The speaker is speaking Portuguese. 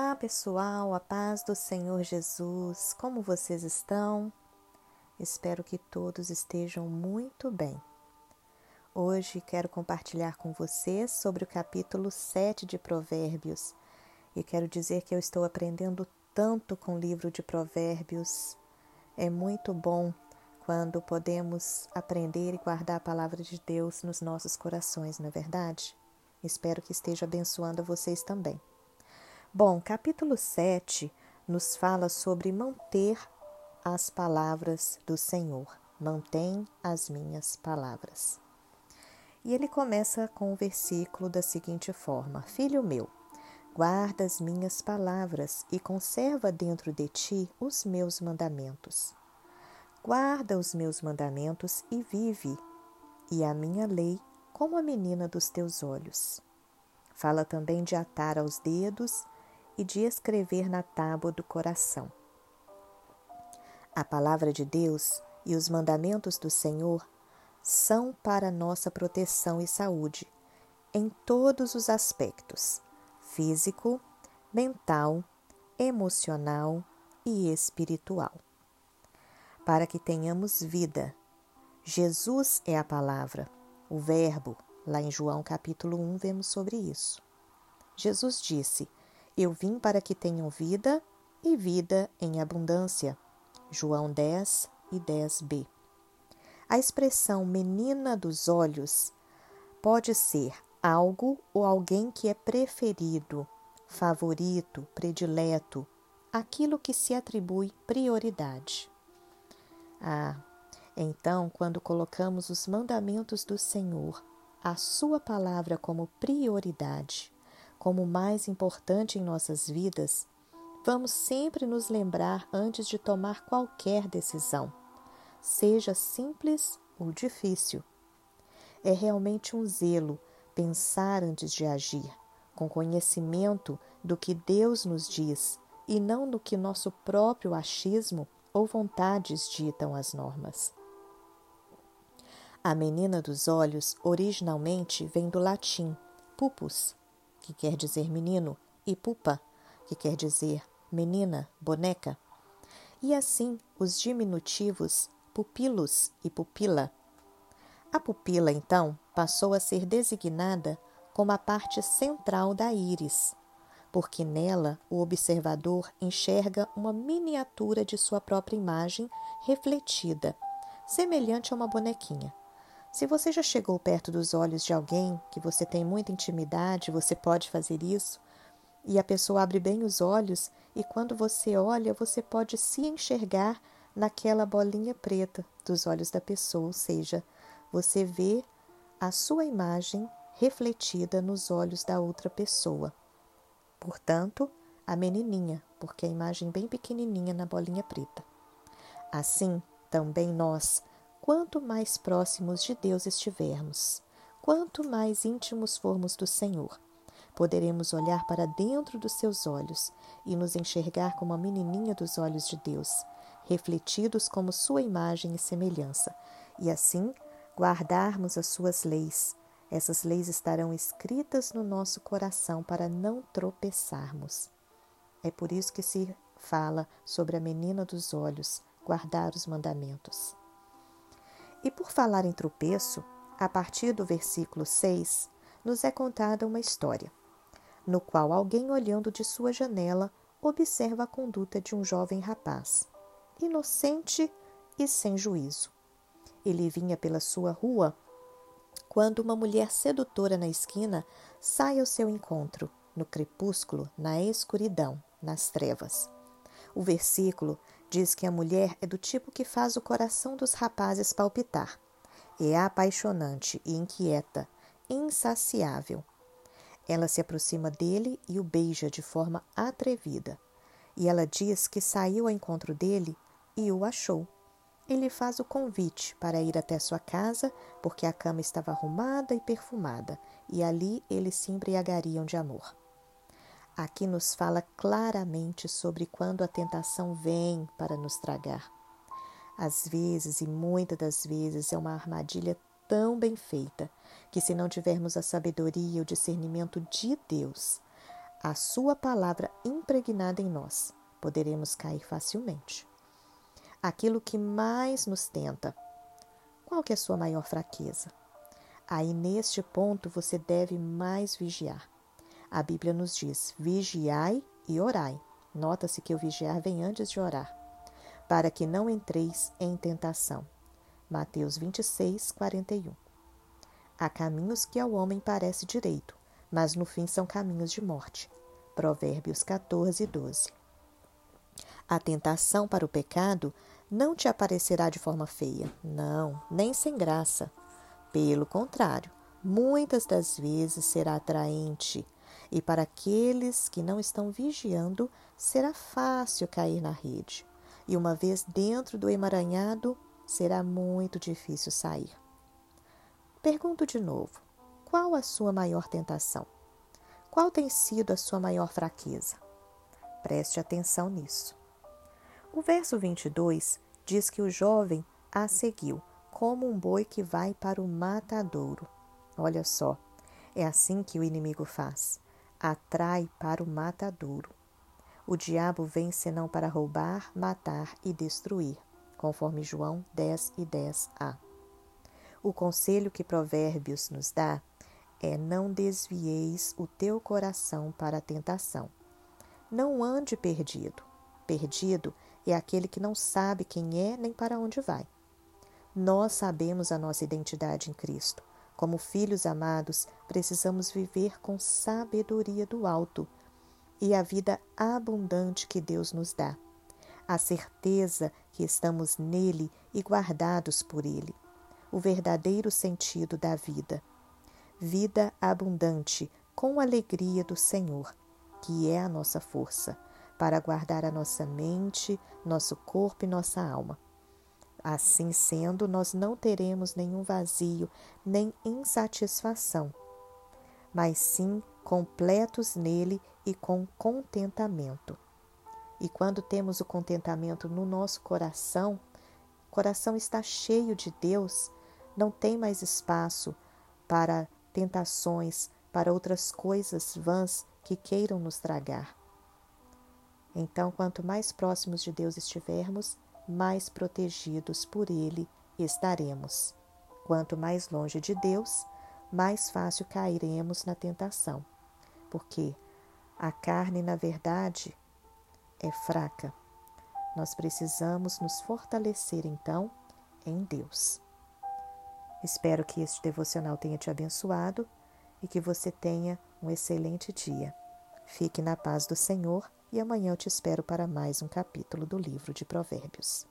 Olá, pessoal, a paz do Senhor Jesus. Como vocês estão? Espero que todos estejam muito bem. Hoje quero compartilhar com vocês sobre o capítulo 7 de Provérbios. E quero dizer que eu estou aprendendo tanto com o livro de Provérbios. É muito bom quando podemos aprender e guardar a palavra de Deus nos nossos corações, não é verdade? Espero que esteja abençoando vocês também. Bom, capítulo 7 nos fala sobre manter as palavras do Senhor. Mantém as minhas palavras. E ele começa com o versículo da seguinte forma: Filho meu, guarda as minhas palavras e conserva dentro de ti os meus mandamentos. Guarda os meus mandamentos e vive, e a minha lei como a menina dos teus olhos. Fala também de atar aos dedos e de escrever na tábua do coração. A palavra de Deus e os mandamentos do Senhor são para nossa proteção e saúde em todos os aspectos físico, mental, emocional e espiritual. Para que tenhamos vida. Jesus é a palavra, o Verbo. Lá em João capítulo 1 vemos sobre isso. Jesus disse: eu vim para que tenham vida e vida em abundância. João 10 e 10b. A expressão menina dos olhos pode ser algo ou alguém que é preferido, favorito, predileto, aquilo que se atribui prioridade. Ah, então, quando colocamos os mandamentos do Senhor, a Sua palavra como prioridade, como o mais importante em nossas vidas, vamos sempre nos lembrar antes de tomar qualquer decisão, seja simples ou difícil. É realmente um zelo pensar antes de agir, com conhecimento do que Deus nos diz e não no que nosso próprio achismo ou vontades ditam as normas. A menina dos olhos originalmente vem do latim pupus, que quer dizer menino, e pupa, que quer dizer menina, boneca. E assim os diminutivos pupilos e pupila. A pupila, então, passou a ser designada como a parte central da íris, porque nela o observador enxerga uma miniatura de sua própria imagem refletida, semelhante a uma bonequinha. Se você já chegou perto dos olhos de alguém que você tem muita intimidade, você pode fazer isso, e a pessoa abre bem os olhos, e quando você olha, você pode se enxergar naquela bolinha preta dos olhos da pessoa, ou seja, você vê a sua imagem refletida nos olhos da outra pessoa. Portanto, a menininha, porque a imagem bem pequenininha na bolinha preta. Assim, também nós quanto mais próximos de Deus estivermos, quanto mais íntimos formos do Senhor, poderemos olhar para dentro dos seus olhos e nos enxergar como a menininha dos olhos de Deus, refletidos como sua imagem e semelhança, e assim guardarmos as suas leis. Essas leis estarão escritas no nosso coração para não tropeçarmos. É por isso que se fala sobre a menina dos olhos, guardar os mandamentos. E por falar em tropeço, a partir do versículo 6, nos é contada uma história, no qual alguém olhando de sua janela observa a conduta de um jovem rapaz, inocente e sem juízo. Ele vinha pela sua rua quando uma mulher sedutora na esquina sai ao seu encontro, no crepúsculo, na escuridão, nas trevas. O versículo diz que a mulher é do tipo que faz o coração dos rapazes palpitar. É apaixonante e inquieta, insaciável. Ela se aproxima dele e o beija de forma atrevida. E ela diz que saiu ao encontro dele e o achou. Ele faz o convite para ir até sua casa, porque a cama estava arrumada e perfumada, e ali eles se embriagariam de amor. Aqui nos fala claramente sobre quando a tentação vem para nos tragar. Às vezes, e muitas das vezes, é uma armadilha tão bem feita que, se não tivermos a sabedoria e o discernimento de Deus, a Sua palavra impregnada em nós, poderemos cair facilmente. Aquilo que mais nos tenta, qual que é a sua maior fraqueza? Aí neste ponto você deve mais vigiar. A Bíblia nos diz: vigiai e orai. Nota-se que o vigiar vem antes de orar, para que não entreis em tentação. Mateus 26, 41. Há caminhos que ao homem parece direito, mas no fim são caminhos de morte. Provérbios 14, 12. A tentação para o pecado não te aparecerá de forma feia, não, nem sem graça. Pelo contrário, muitas das vezes será atraente, e para aqueles que não estão vigiando, será fácil cair na rede. E uma vez dentro do emaranhado, será muito difícil sair. Pergunto de novo: qual a sua maior tentação? Qual tem sido a sua maior fraqueza? Preste atenção nisso. O verso 22 diz que o jovem a seguiu, como um boi que vai para o matadouro. Olha só, é assim que o inimigo faz: atrai para o matadouro. O diabo vem senão para roubar, matar e destruir, conforme João 10 e 10a. O conselho que Provérbios nos dá é: não desvieis o teu coração para a tentação. Não ande perdido. Perdido é aquele que não sabe quem é nem para onde vai. Nós sabemos a nossa identidade em Cristo. Como filhos amados, precisamos viver com sabedoria do alto e a vida abundante que Deus nos dá. A certeza que estamos nele e guardados por ele. O verdadeiro sentido da vida vida abundante com alegria do Senhor, que é a nossa força, para guardar a nossa mente, nosso corpo e nossa alma. Assim sendo, nós não teremos nenhum vazio nem insatisfação, mas sim completos nele e com contentamento. E quando temos o contentamento no nosso coração, o coração está cheio de Deus, não tem mais espaço para tentações, para outras coisas vãs que queiram nos tragar. Então, quanto mais próximos de Deus estivermos, mais protegidos por Ele estaremos. Quanto mais longe de Deus, mais fácil cairemos na tentação, porque a carne, na verdade, é fraca. Nós precisamos nos fortalecer, então, em Deus. Espero que este devocional tenha te abençoado e que você tenha um excelente dia. Fique na paz do Senhor e amanhã eu te espero para mais um capítulo do livro de Provérbios.